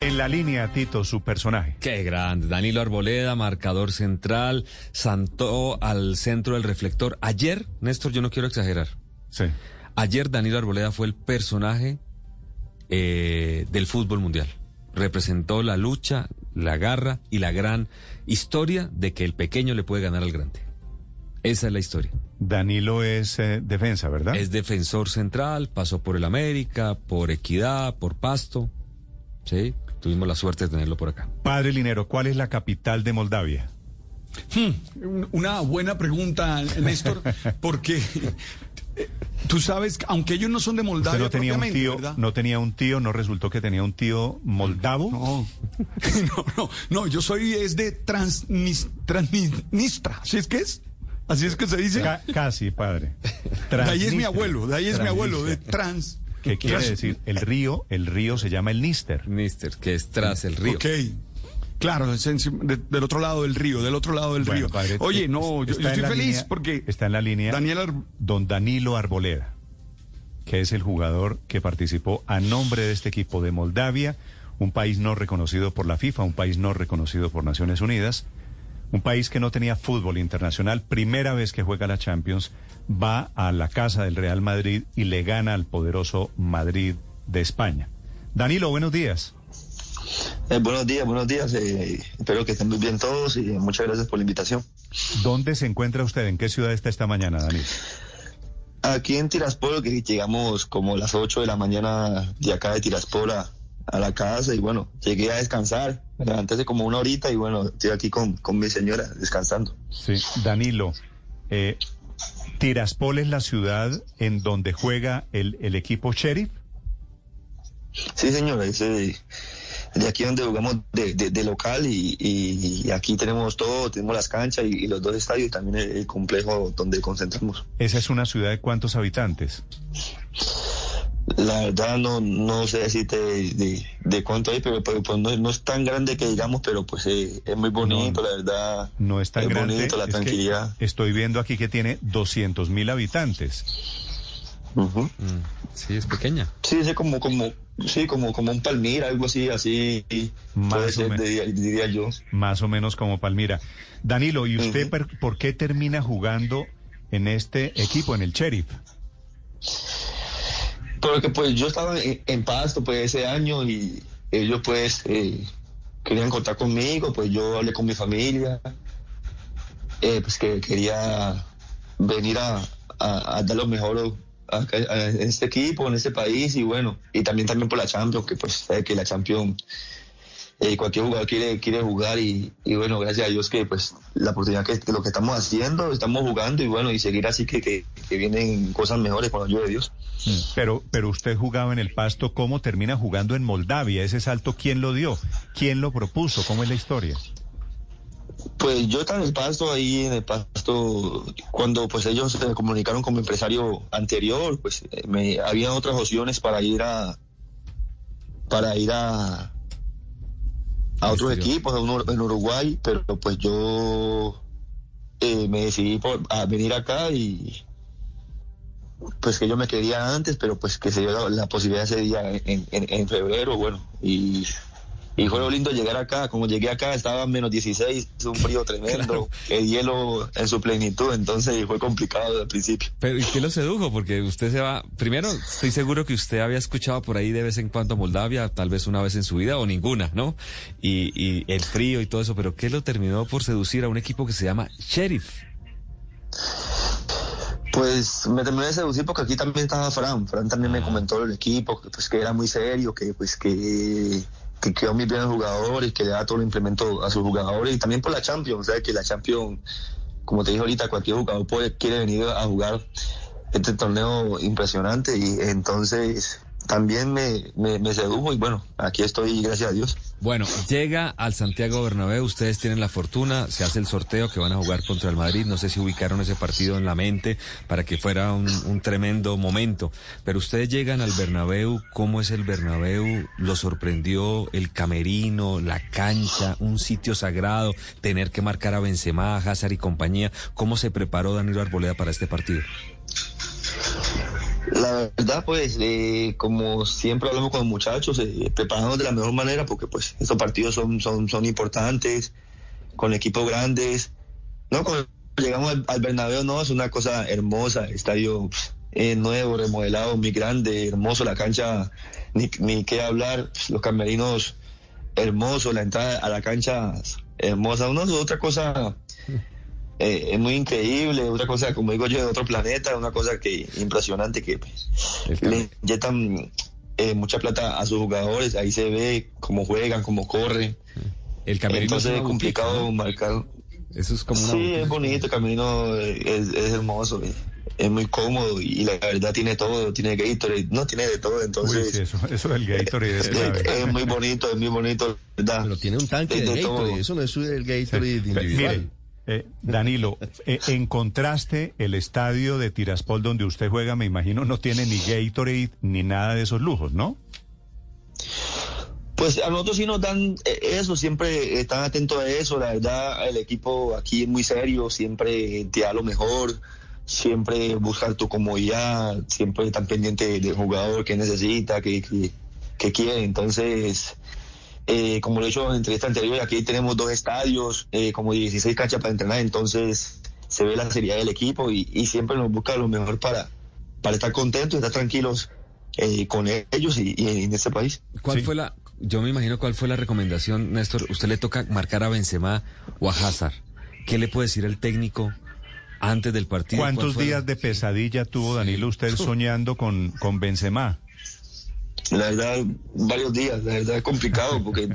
En la línea, Tito, su personaje. Qué grande. Danilo Arboleda, marcador central, santó al centro del reflector. Ayer, Néstor, yo no quiero exagerar. Sí. Ayer Danilo Arboleda fue el personaje eh, del fútbol mundial. Representó la lucha, la garra y la gran historia de que el pequeño le puede ganar al grande. Esa es la historia. Danilo es eh, defensa, ¿verdad? Es defensor central, pasó por el América, por Equidad, por Pasto. Sí, tuvimos la suerte de tenerlo por acá. Padre Linero, ¿cuál es la capital de Moldavia? Hmm, una buena pregunta, Néstor, porque eh, tú sabes, aunque ellos no son de Moldavia, no tenía un tío, ¿verdad? no tenía un tío, no resultó que tenía un tío moldavo. No, no, no, no, yo soy es de Transnis, Transnistra, ¿así es que es? ¿Así es que se dice? Ca- casi, padre. de ahí es mi abuelo, de ahí es mi abuelo, de. Trans. ¿Qué quiere decir? El río, el río se llama el Níster. Mister, que es tras el río. Ok. Claro, es encima- de- del otro lado del río, del otro lado del Bueno, río. padre, Oye, no, yo, estoy feliz línea- porque está en la línea Daniel Ar- don Danilo Arboleda, que es el jugador que participó a nombre de este equipo de Moldavia, un país no reconocido por la FIFA, un país no reconocido por Naciones Unidas, un país que no tenía fútbol internacional, primera vez que juega la Champions, va a la casa del Real Madrid y le gana al poderoso Madrid de España. Danilo, buenos días. Eh, buenos días, buenos días. eh, espero que estén muy bien todos y muchas gracias por la invitación. ¿Dónde se encuentra usted? ¿En qué ciudad está esta mañana, Danilo? Aquí en Tiraspol, que llegamos como a las 8 de la mañana de acá de Tiraspol a, a la casa y bueno, llegué a descansar. Me levanté hace como una horita y bueno, estoy aquí con, con mi señora descansando. Sí, Danilo, eh, Tiraspol es la ciudad en donde juega el, el equipo Sheriff. Sí, señora, ese, de aquí donde jugamos de, de- de local y, y- y aquí tenemos todo, tenemos las canchas y, y los dos estadios y también el, el complejo donde concentramos. Esa es una ciudad de cuántos habitantes. La verdad no, no sé decirte de, de- de cuánto hay, pero, pero, pues no, no es tan grande que digamos, pero pues eh, es muy bonito, la verdad. No es tan es grande. bonito, la es que tranquilidad. estoy viendo aquí que tiene 200 mil habitantes. Mm, Sí, es pequeña. Sí, es como, como, sí, como, como un Palmira, algo así, así, Más puede o diría, diría yo. Más o menos como Palmira. Danilo, ¿y usted per- por qué termina jugando en este equipo, en el Sheriff? Porque pues yo estaba en, en Pasto pues ese año y ellos pues eh, querían contar conmigo, pues yo hablé con mi familia, eh, pues que quería venir a, a- dar lo mejor a este equipo, en este país y bueno, y también también por la Champions, que pues sabe que la Champions eh, cualquier jugador quiere, quiere jugar y, y bueno, gracias a Dios que pues la oportunidad que, que lo que estamos haciendo, estamos jugando y bueno, y seguir así que, que, que vienen cosas mejores con la ayuda de Dios. Pero, pero usted jugaba en el Pasto, ¿cómo termina jugando en Moldavia? Ese salto, ¿quién lo dio? ¿Quién lo propuso? ¿Cómo es la historia? Pues yo estaba en el pasto ahí en el pasto cuando pues ellos se comunicaron con mi empresario anterior, pues eh, me había otras opciones para ir a para ir a a otros Exterior. equipos a uno- en Uruguay, pero pues yo eh, me decidí por, a venir acá y pues que yo me quería antes, pero pues que se dio la, la posibilidad ese día en, en, en febrero, bueno, y, y fue lo lindo llegar acá, como llegué acá estaba menos 16, un frío tremendo, el hielo en su plenitud, entonces fue complicado desde el principio. Pero ¿y qué lo sedujo? Porque usted se va. Primero, estoy seguro que usted había escuchado por ahí de vez en cuando Moldavia, tal vez una vez en su vida o ninguna, ¿no? Y, y el frío y todo eso, pero ¿qué lo terminó por seducir a un equipo que se llama Sheriff? Pues me terminé de seducir porque aquí también estaba Fran. Fran también me comentó el equipo, pues que era muy serio, que pues que, que quedó muy bien los jugadores, que le da todo el implemento a sus jugadores y también por la Champions, ¿sabes? Que la Champions, como te dije ahorita, cualquier jugador puede, quiere venir a jugar este torneo impresionante y entonces también me, me, me sedujo y bueno, aquí estoy, gracias a Dios. Bueno, llega al Santiago Bernabéu, ustedes tienen la fortuna, se hace el sorteo que van a jugar contra el Madrid, no sé si ubicaron ese partido en la mente para que fuera un, un tremendo momento, pero ustedes llegan al Bernabéu, ¿cómo es el Bernabéu? ¿Lo sorprendió el camerino, la cancha, un sitio sagrado, tener que marcar a Benzema, Hazard y compañía? ¿Cómo se preparó Danilo Arboleda para este partido? La verdad, pues, eh, como siempre hablamos con los muchachos, eh, preparándonos de la mejor manera, porque pues estos partidos son, son, son importantes, con equipos grandes. No, cuando llegamos al, Bernabéu, no, es una cosa hermosa, estadio eh, nuevo, remodelado, muy grande, hermoso, la cancha, ni, ni qué hablar, los camerinos hermosos, la entrada a la cancha hermosa, una otra cosa eh, es muy increíble, otra cosa, como digo yo, de otro planeta, una cosa que impresionante que pues, le inyectan eh, mucha plata a sus jugadores, ahí se ve cómo juegan, cómo corren. El camerino Entonces es complicado marcar. Eso es como una Sí, es bonito, el camino eh, es, es hermoso, eh, es muy cómodo y la verdad tiene todo, tiene Gatorade, no tiene de todo, Uy, entonces sí, eso, eso del Gatorade es muy bonito, es muy bonito, ¿verdad? Pero tiene un tanque De- todo. Eso no es el Gatorade Pe- individual. Mire, eh, Danilo, eh, en contraste, el estadio de Tiraspol donde usted juega, me imagino, no tiene ni Gatorade ni nada de esos lujos, ¿no? Pues a nosotros sí nos dan eh, eso, siempre están atentos a eso, la verdad el equipo aquí es muy serio, siempre te da lo mejor, siempre buscar tu comodidad, siempre están pendientes del jugador que necesita, que, que quiere, entonces eh, como lo he dicho en entrevista anterior, aquí tenemos dos estadios, eh, como 16 canchas para entrenar, entonces se ve la seriedad del equipo y, y siempre nos busca lo mejor para, para estar contentos y estar tranquilos eh, con ellos y, y en este país. ¿Cuál Sí. fue la, yo me imagino cuál fue la recomendación, Néstor? Usted le toca marcar a Benzema o a Hazard. ¿Qué le puede decir el técnico antes del partido? ¿Cuál ¿Cuántos días de pesadilla tuvo Danilo usted soñando con, con Benzema? La verdad, varios días, la verdad es complicado porque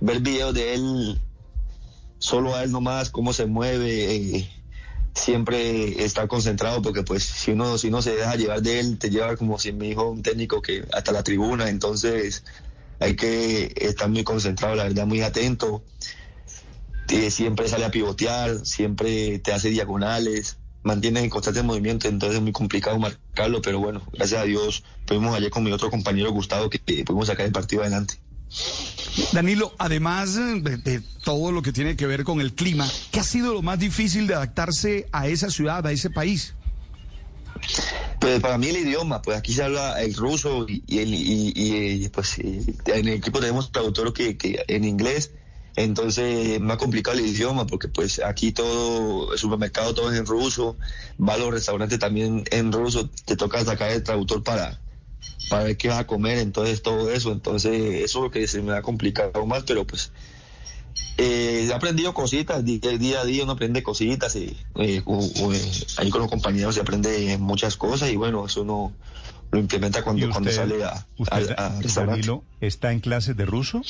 ver videos de él, solo a él nomás, cómo se mueve, eh, siempre estar concentrado porque pues si uno, si uno se deja llevar de él, te lleva como si me dijo un técnico que hasta la tribuna, entonces hay que estar muy concentrado, la verdad, muy atento. Eh, siempre sale a pivotear, siempre te hace diagonales, mantiene en constante movimiento, entonces es muy complicado marcarlo, pero bueno, gracias a Dios pudimos ayer con mi otro compañero Gustavo que pudimos sacar el partido adelante. Danilo, además de, de todo lo que tiene que ver con el clima, ¿qué ha sido lo más difícil de adaptarse a esa ciudad, a ese país? Pues para mí el idioma, pues aquí se habla el ruso y, y el- y- y, pues eh, en el equipo tenemos traductor que, que en inglés, entonces me ha complicado el idioma porque pues aquí todo, el supermercado todo es en ruso, va a los restaurantes también en ruso, te toca sacar el traductor para, para ver qué vas a comer, entonces todo eso, entonces eso es lo que se me ha complicado más, pero pues eh, he aprendido cositas, día a día uno aprende cositas, y, eh, eh, ahí con los compañeros se aprende muchas cosas y bueno, eso uno lo implementa ¿Y cuando, cuando sale a, usted, a- a. Danilo, está en clases de ruso?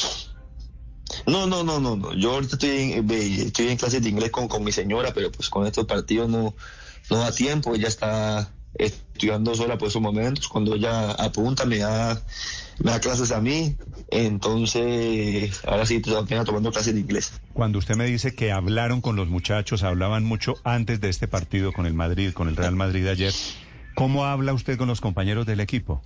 No, no, no, no, no. Yo ahorita estoy en, estoy clases de inglés con, con mi señora, pero pues con estos partidos no, no da tiempo. Ella está estudiando sola por esos momentos. Cuando ella apunta, me da, me da clases a mí. Entonces, ahora sí, estoy apenas tomando clases de inglés. Cuando usted me dice que hablaron con los muchachos, hablaban mucho antes de este partido con el Madrid, con el Real Madrid ayer, ¿cómo habla usted con los compañeros del equipo?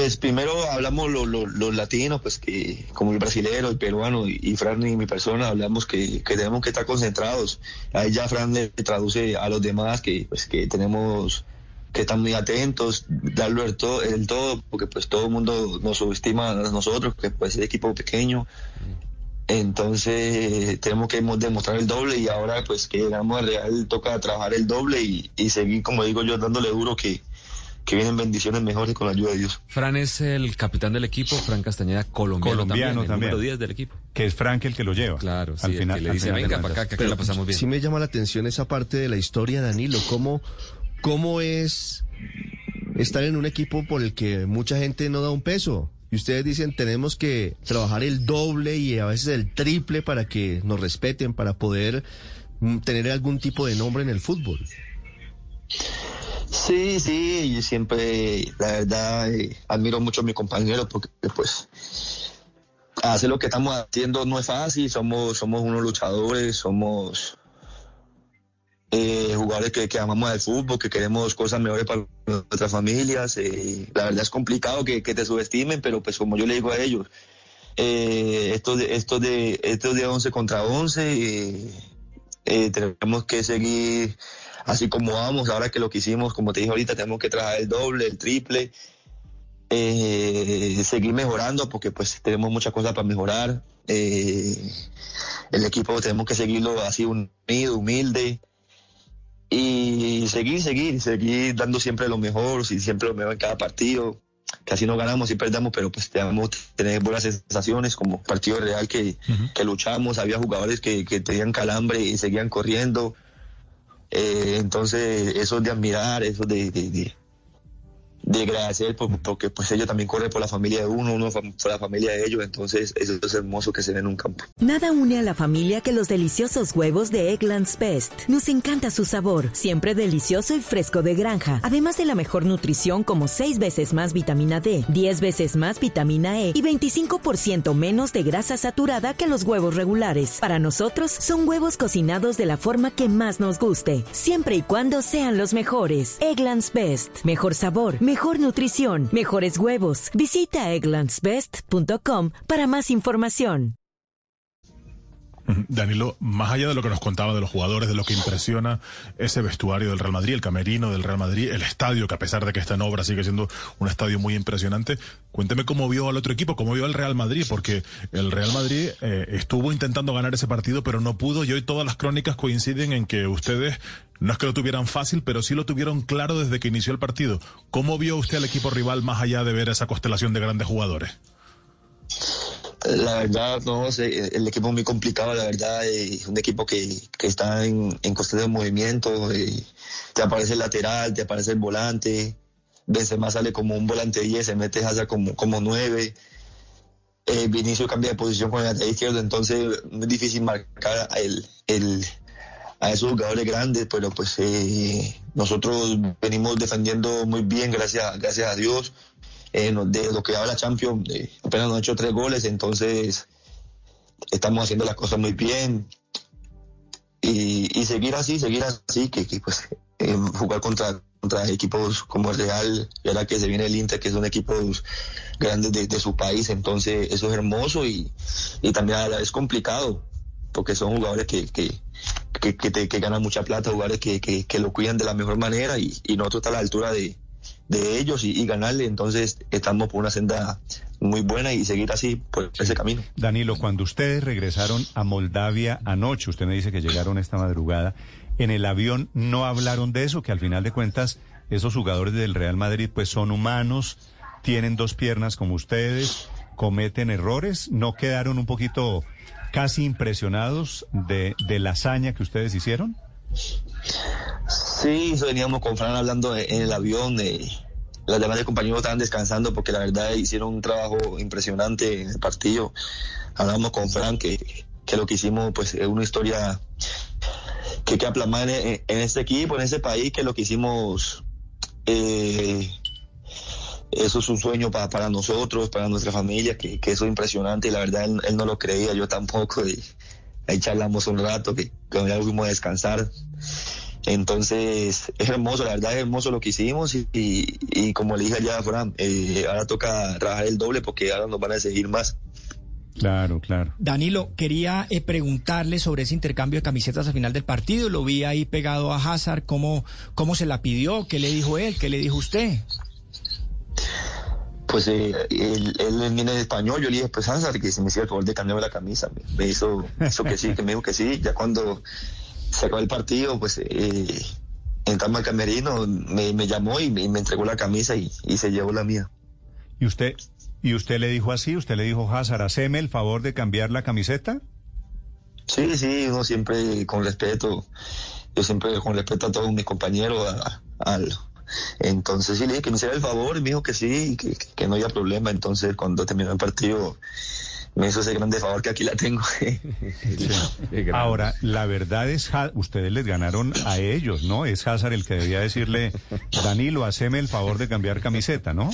Pues primero hablamos lo- lo- los latinos, pues que como el brasilero, el peruano y, y Fran y mi persona hablamos que, que tenemos que estar concentrados. Ahí ya Fran le traduce a los demás que pues que tenemos que estar muy atentos, darlo el todo, el todo porque pues todo el mundo nos subestima a nosotros, que pues es equipo pequeño. Entonces tenemos que mo- demostrar el doble y ahora pues que llegamos al Real toca trabajar el doble y seguir, como digo yo, dándole duro que, que vienen bendiciones mejores con la ayuda de Dios. Fran es el capitán del equipo, Fran Castañeda, colombiano, Colombiano también, el también. número 10 del equipo. Que es Frank el que lo lleva. Claro, sí, al el final, que le dice, venga para acá, que la pasamos bien. sí me llama la atención esa parte de la historia, Danilo. ¿Cómo, cómo es estar en un equipo por el que mucha gente no da un peso? Y ustedes dicen, tenemos que trabajar el doble y a veces el triple para que nos respeten, para poder mm, tener algún tipo de nombre en el fútbol. Sí, Sí, yo siempre, la verdad, eh, admiro mucho a mis compañeros porque pues hacer lo que estamos haciendo no es fácil, somos, somos unos luchadores, somos eh, jugadores que, que, amamos el fútbol, que queremos cosas mejores para nuestras familias. Eh, la verdad es complicado que, te subestimen, pero pues como yo le digo a ellos, eh, esto de, esto de, esto de 11 contra 11, eh, tenemos que seguir así como vamos, ahora que lo que hicimos, como te dije ahorita, tenemos que trabajar el doble, el triple, eh, seguir mejorando porque pues tenemos muchas cosas para mejorar. Eh, el equipo tenemos que seguirlo así unido, humilde y seguir, seguir, seguir dando siempre lo mejor, siempre lo mejor en cada partido. Casi no ganamos y perdemos, pero pues tenemos tener buenas sensaciones como partido real que, uh -huh. que luchamos. Había jugadores que, que, tenían calambre y seguían corriendo. Eh, entonces, eso es de admirar, eso de, de, de, de agradecer porque pues ellos también corren por la familia de uno, uno por la familia de ellos, entonces eso es hermoso que se ve en un campo. Nada une a la familia que los deliciosos huevos de Eggland's Best. Nos encanta su sabor, siempre delicioso y fresco de granja, además de la mejor nutrición como 6 veces más vitamina D, 10 veces más vitamina E y 25% menos de grasa saturada que los huevos regulares. Para nosotros son huevos cocinados de la forma que más nos guste, siempre y cuando sean los mejores. Eggland's Best, mejor sabor, Mejor nutrición, mejores huevos. Visita egglandsbest.com para más información. Danilo, más allá de lo que nos contaba de los jugadores, de lo que impresiona ese vestuario del Real Madrid, el camerino del Real Madrid, el estadio, que a pesar de que está en obra sigue siendo un estadio muy impresionante, cuénteme cómo vio al otro equipo, cómo vio al Real Madrid, porque el Real Madrid eh, estuvo intentando ganar ese partido, pero no pudo, y hoy todas las crónicas coinciden en que ustedes no es que lo tuvieran fácil, pero sí lo tuvieron claro desde que inició el partido. ¿Cómo vio usted al equipo rival más allá de ver esa constelación de grandes jugadores? La verdad, no el equipo es muy complicado, la verdad, es un equipo que, que está en, en constante movimiento, eh, te aparece el lateral, te aparece el volante, Benzema sale como un volante 10, se mete hacia como, como 9, eh, Vinicio cambia de posición con el lateral izquierdo, entonces es muy difícil marcar el, el, a esos jugadores grandes, pero pues eh, nosotros venimos defendiendo muy bien, gracias, gracias a Dios. Eh, de lo que habla Champions, eh, apenas nos han hecho tres goles, entonces estamos haciendo las cosas muy bien. Y, seguir así, seguir así, que, que pues eh, jugar contra, contra equipos como el Real, y ahora que se viene el Inter, que son equipos grandes de, de su país, entonces eso es hermoso y, y también a la vez complicado, porque son jugadores que, que, que, te, que ganan mucha plata, jugadores que, que, que, lo cuidan de la mejor manera y, y nosotros está a la altura de, de ellos y, y, ganarle. Entonces estamos por una senda muy buena y seguir así por ese camino. Danilo, cuando ustedes regresaron a Moldavia anoche, usted me dice que llegaron esta madrugada, en el avión no hablaron de eso, que al final de cuentas esos jugadores del Real Madrid pues son humanos, tienen dos piernas como ustedes, cometen errores, no quedaron un poquito casi impresionados de, de la hazaña que ustedes hicieron? Sí, veníamos con Fran hablando en el avión. Eh, las demás de compañeros estaban descansando porque la verdad hicieron un trabajo impresionante en el partido. Hablamos con Fran que, que lo que hicimos pues es una historia que queda plasmada en, en, este equipo, en ese país, que lo que hicimos eh, eso es un sueño para, para nosotros, para nuestra familia, que, que eso es impresionante y la verdad él, él no lo creía, yo tampoco. Y ahí charlamos un rato, que, que ya fuimos a descansar. Entonces es hermoso, la verdad es hermoso lo que hicimos y, y, y como le dije ya Fran, eh, ahora toca trabajar el doble porque ahora nos van a seguir más. Claro, claro. Danilo, quería eh, preguntarle sobre ese intercambio de camisetas al final del partido. Lo vi ahí pegado a Hazard. ¿Cómo, cómo se la pidió? ¿Qué le dijo él? ¿Qué le dijo usted? Pues eh, él, él viene de español. Yo le dije, pues Hazard, que se me hiciera el favor de cambiarme la camisa. Me, me hizo, hizo que sí, que me dijo que sí. Ya cuando se acabó el partido, pues eh, entramos al camerino, me, me llamó y me, entregó la camisa y, y, se llevó la mía. ¿Y usted, ¿Y usted le dijo así? ¿Usted le dijo, Hazard, haceme el favor de cambiar la camiseta? Sí, sí, uno siempre con respeto, yo siempre con respeto a todos mis compañeros, a, a, entonces sí le dije que me hiciera el favor y me dijo que sí, que, que no había problema. Entonces cuando terminó el partido me hizo ese grande favor que aquí la tengo. Ahora, la verdad es, ustedes les ganaron a ellos, ¿no? Es Hazard el que debía decirle, Danilo, haceme el favor de cambiar camiseta, ¿no?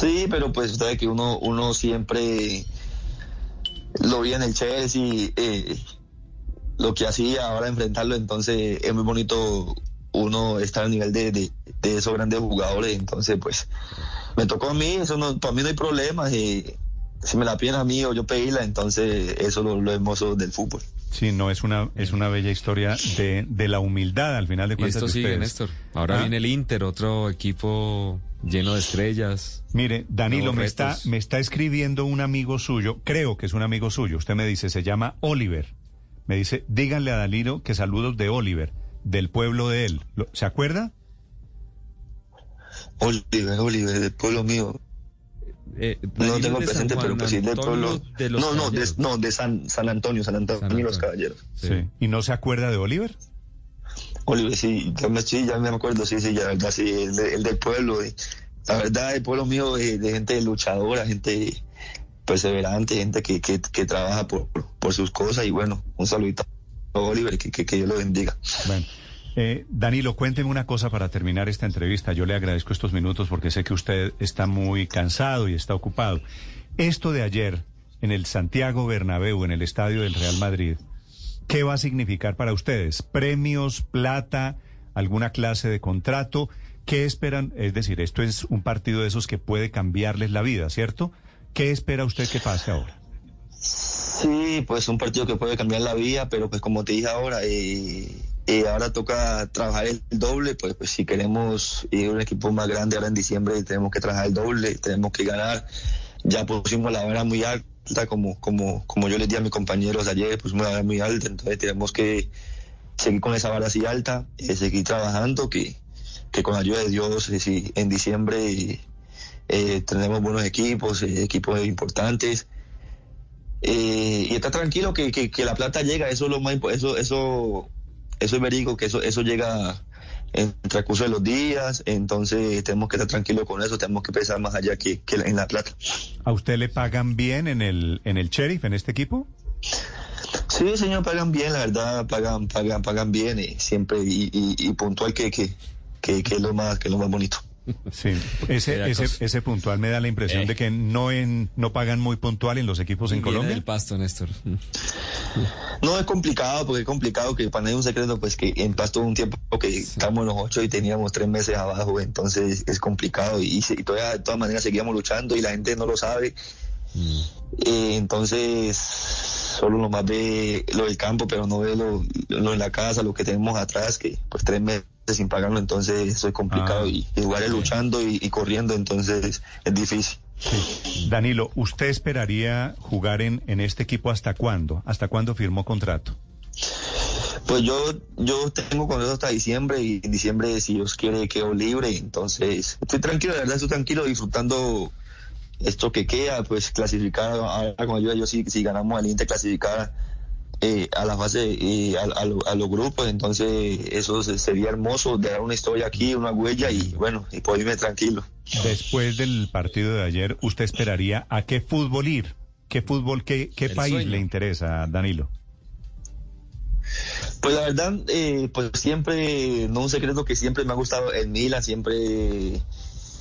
Sí, pero pues usted que uno, uno siempre lo vi en el Chelsea, eh, lo que hacía, ahora enfrentarlo, entonces es muy bonito uno estar a nivel de, de, esos grandes jugadores, entonces pues me tocó a mí, eso no, para mí no hay problema, y si me la piden a mí o yo pedirla, entonces eso es lo, lo hermoso del fútbol. Sí, no, es una, es una bella historia de, de la humildad al final de cuentas. esto sigue, Néstor. Ahora ¿Ah? viene el Inter, otro equipo lleno de estrellas. Mire, Danilo, me está, me está escribiendo un amigo suyo, creo que es un amigo suyo, usted me dice, se llama Oliver. Me dice, díganle a Danilo que saludos de Oliver, del pueblo de él. ¿Se acuerda? Oliver, Oliver, del pueblo mío. Eh, no tengo presente, pero pues sí, del pueblo. De los no, no, de, no, de San, San Antonio, San Antonio, San Antonio. los Caballeros. Sí. ¿Y no se acuerda de Oliver? Oliver, sí, ya me, sí, ya me acuerdo, sí, sí, ya, verdad, sí, el, el del pueblo. la verdad, el pueblo mío de, de gente luchadora, gente perseverante, gente que, que, que trabaja por, por, sus cosas. Y bueno, un saludito a Oliver, que, que, que Dios lo bendiga. Bueno. Eh, Danilo, cuénteme una cosa para terminar esta entrevista. Yo le agradezco estos minutos porque sé que usted está muy cansado y está ocupado. Esto de ayer en el Santiago Bernabéu, en el estadio del Real Madrid, ¿qué va a significar para ustedes? ¿Premios, plata, alguna clase de contrato? ¿Qué esperan? Es decir, esto es un partido de esos que puede cambiarles la vida, ¿cierto? ¿Qué espera usted que pase ahora? Sí, pues un partido que puede cambiar la vida, pero pues como te dije ahora, eh, eh, ahora toca trabajar el doble, pues, pues si queremos ir a un equipo más grande ahora en diciembre tenemos que trabajar el doble, tenemos que ganar. Ya pusimos la vara muy alta, como, como, como yo les di a mis compañeros ayer, pusimos la vara muy alta, entonces tenemos que seguir con esa vara así alta, eh, seguir trabajando, que, que con la ayuda de Dios, eh, en diciembre tenemos buenos equipos, equipos importantes. Y está tranquilo que, que, que, la plata llega, eso es lo más eso, eso eso es verídico, que eso, eso llega en el transcurso de los días, entonces tenemos que estar tranquilos con eso, tenemos que pensar más allá que, en la plata. ¿A usted le pagan bien en el, en el sheriff, en este equipo? Sí, señor, pagan bien, la verdad, pagan, pagan, pagan bien, y siempre, y, y, puntual que, que, que, que, es lo más, que es lo más bonito. Sí, ese, ese, ese, puntual me da la impresión eh. de que no en no pagan muy puntual en los equipos en Colombia. el pasto, Néstor. No es complicado, porque es complicado que para nadie un secreto, pues que en pasto un tiempo que estamos en los ocho y teníamos tres meses abajo, entonces es complicado y, y todavía de todas maneras seguíamos luchando y la gente no lo sabe. Mm. Eh, entonces solo lo más ve lo del campo, pero no ve lo, lo en la casa, lo que tenemos atrás, que pues tres meses sin pagarlo, entonces eso es complicado ah, y, jugar luchando y, corriendo, entonces es difícil. Danilo, ¿usted esperaría jugar en, en este equipo hasta cuándo? ¿Hasta cuándo firmó contrato? Pues yo, yo tengo contrato hasta diciembre y en diciembre, si Dios quiere, quedo libre. Entonces, estoy tranquilo, de verdad, estoy tranquilo disfrutando esto que queda, pues clasificar, ahora con ayuda yo si, si ganamos al Inter, clasificar eh, a la fase y a, a, los grupos, entonces eso sería hermoso, dejar una historia aquí, una huella y bueno, y poder irme tranquilo. Después del partido de ayer, ¿usted esperaría a qué fútbol ir? ¿Qué fútbol, qué, qué país le interesa, Danilo? Pues la verdad, eh, pues siempre, no un secreto que siempre me ha gustado el Milan, siempre,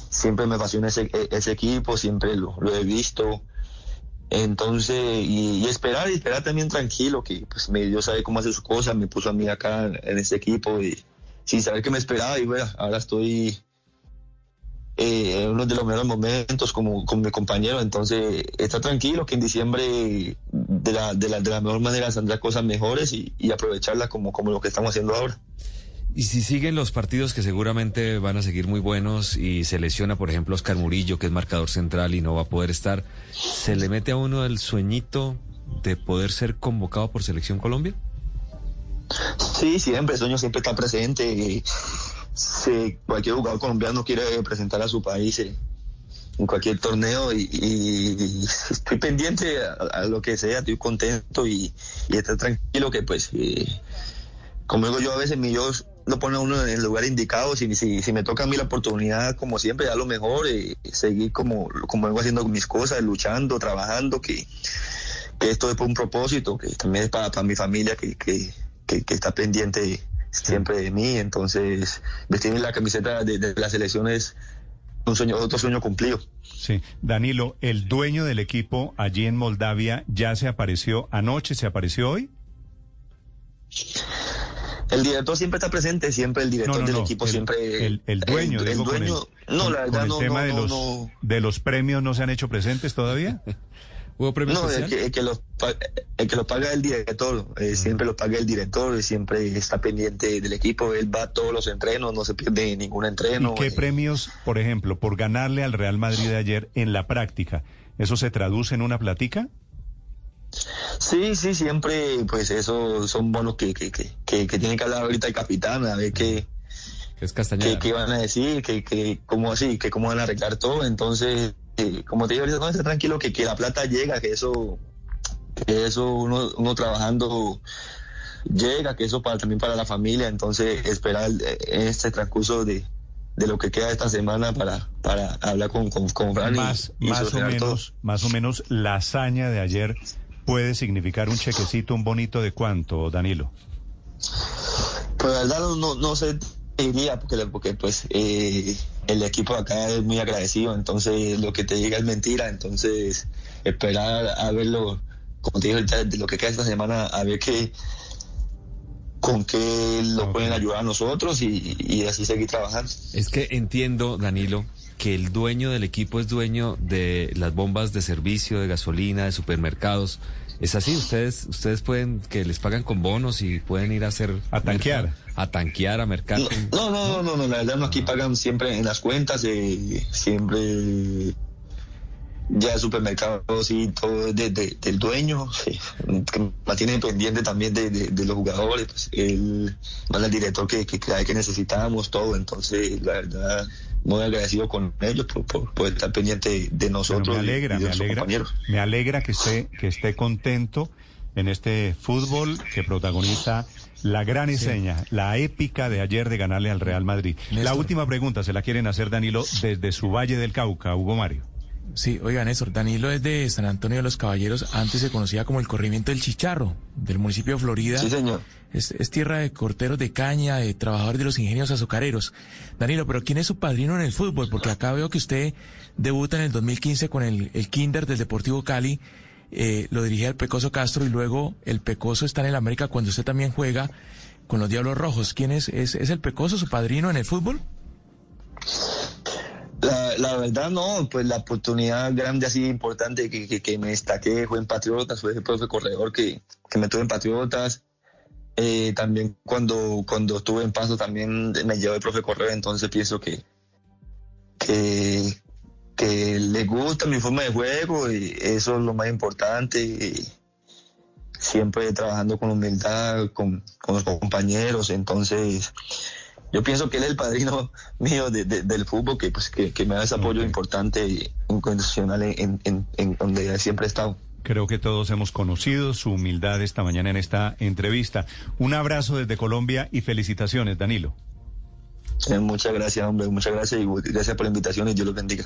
siempre me apasiona ese, ese equipo, siempre lo, lo he visto. Entonces, y, esperar, y esperar también tranquilo, que pues me, Dios sabe cómo hace sus cosas, me puso a mí acá en, este equipo y sin saber que me esperaba y bueno, ahora estoy eh, en uno de los mejores momentos como con mi compañero, entonces está tranquilo que en diciembre de la, de la, de la mejor manera saldrá cosas mejores y, y aprovecharlas como, como lo que estamos haciendo ahora. Y si siguen los partidos que seguramente van a seguir muy buenos y se lesiona, por ejemplo, Oscar Murillo, que es marcador central y no va a poder estar, ¿se le mete a uno el sueñito de poder ser convocado por Selección Colombia? Sí, siempre, el sueño siempre está presente. Si cualquier jugador colombiano quiere presentar a su país eh, en cualquier torneo y, estoy pendiente a, lo que sea, estoy contento y, y estoy tranquilo que pues, eh, como digo yo a veces, mi Dios lo pone a uno en el lugar indicado. Si, si, si me toca a mí la oportunidad, como siempre, dar lo mejor, y seguir como, como vengo haciendo mis cosas, luchando, trabajando, que, que esto es por un propósito, que también es para, para mi familia que, que, que, está pendiente siempre de mí. Entonces, vestir la camiseta de, de la selección es un sueño, otro sueño cumplido. Sí, Danilo, el dueño del equipo allí en Moldavia ya se apareció anoche, se apareció hoy. El director siempre está presente, siempre el director No, no, del no, equipo el- siempre. el- el dueño, el, digo, con dueño, el- no, con- la con verdad el no, tema no, de los no. de los premios no se han hecho presentes todavía. ¿Hubo premio No, el que, el que el que paga el director, eh, siempre lo paga el director, siempre está pendiente del equipo, él va a todos los entrenos, no se pierde ningún entreno. ¿Y qué eh, premios, por ejemplo, por ganarle al Real Madrid de ayer en la práctica? ¿Eso se traduce en una platica? Sí, sí, siempre, pues eso son bonos que, que, que, que, que tiene que hablar ahorita el capitán, a ver qué, Que es qué, Castañeda. qué van a decir, que, que cómo así, que cómo van a arreglar todo. Entonces, eh, como te digo ahorita, no, esté tranquilo, que, que la plata llega, que eso, que eso uno, uno trabajando llega, que eso para también para la familia. Entonces, esperar eh, este transcurso de, de lo que queda esta semana para, para hablar con, con, con Fran y- Más, y más o todo. menos, más o menos la hazaña de ayer puede significar un chequecito, un bonito de cuánto, Danilo. Pues la verdad no, no, sé, te diría, porque, porque pues eh, el equipo de acá es muy agradecido, entonces lo que te diga es mentira, entonces esperar a verlo, como te dije ahorita, de lo que queda esta semana, a ver qué, con qué lo pueden ayudar a nosotros y, y así seguir trabajando. Es que entiendo, Danilo, que el dueño del equipo es dueño de las bombas de servicio, de gasolina, de supermercados. Es así, ustedes ustedes pueden, que les pagan con bonos y pueden ir a hacer... A tanquear. mercado, A tanquear, a mercar. No, no, no, no, no, no, la verdad no, aquí pagan siempre en las cuentas, eh, siempre ya supermercados y todo de, de- del dueño, sí, que mantiene pendiente también de, de- de los jugadores, pues él manda al director que, que, que, que necesitamos todo, entonces la verdad muy agradecido con ellos por, por, por estar pendiente de Pero nosotros me alegra, y de me alegra, compañeros. me alegra que esté, que esté contento en este fútbol que protagoniza la gran enseña, la épica de ayer de ganarle al Real Madrid. La última pregunta se la quieren hacer Danilo desde su Valle del Cauca, Hugo Mario. Sí, oiga, Néstor, Danilo es de San Antonio de los Caballeros, antes se conocía como el corrimiento del Chicharro, del municipio de Florida. Sí, señor. Es, es tierra de corteros de caña, de trabajadores de los ingenios azucareros. Danilo, pero ¿quién es su padrino en el fútbol? Porque acá veo que usted debuta en el 2015 con el, el Kinder del Deportivo Cali, eh, lo dirige el Pecoso Castro y luego el Pecoso está en el América cuando usted también juega con los Diablos Rojos. ¿Quién es? ¿Es, es el Pecoso su padrino en el fútbol? La, verdad no, pues la oportunidad grande así importante que, que, me destaqué fue en Patriotas, fue el profe corredor que, que me tuve en Patriotas. Eh, también cuando, cuando estuve en Paso también me llevó el profe corredor, entonces pienso que, que, le gusta mi forma de juego y eso es lo más importante. siempre trabajando con humildad, con, con los compañeros, entonces yo pienso que él es el padrino mío de- de- del fútbol, que, pues, que, que me da ese apoyo importante y incondicional en, en, en donde siempre he estado. Creo que todos hemos conocido su humildad esta mañana en esta entrevista. Un abrazo desde Colombia y felicitaciones, Danilo. Eh, muchas gracias, hombre, muchas gracias y gracias por la invitación y Dios los bendiga.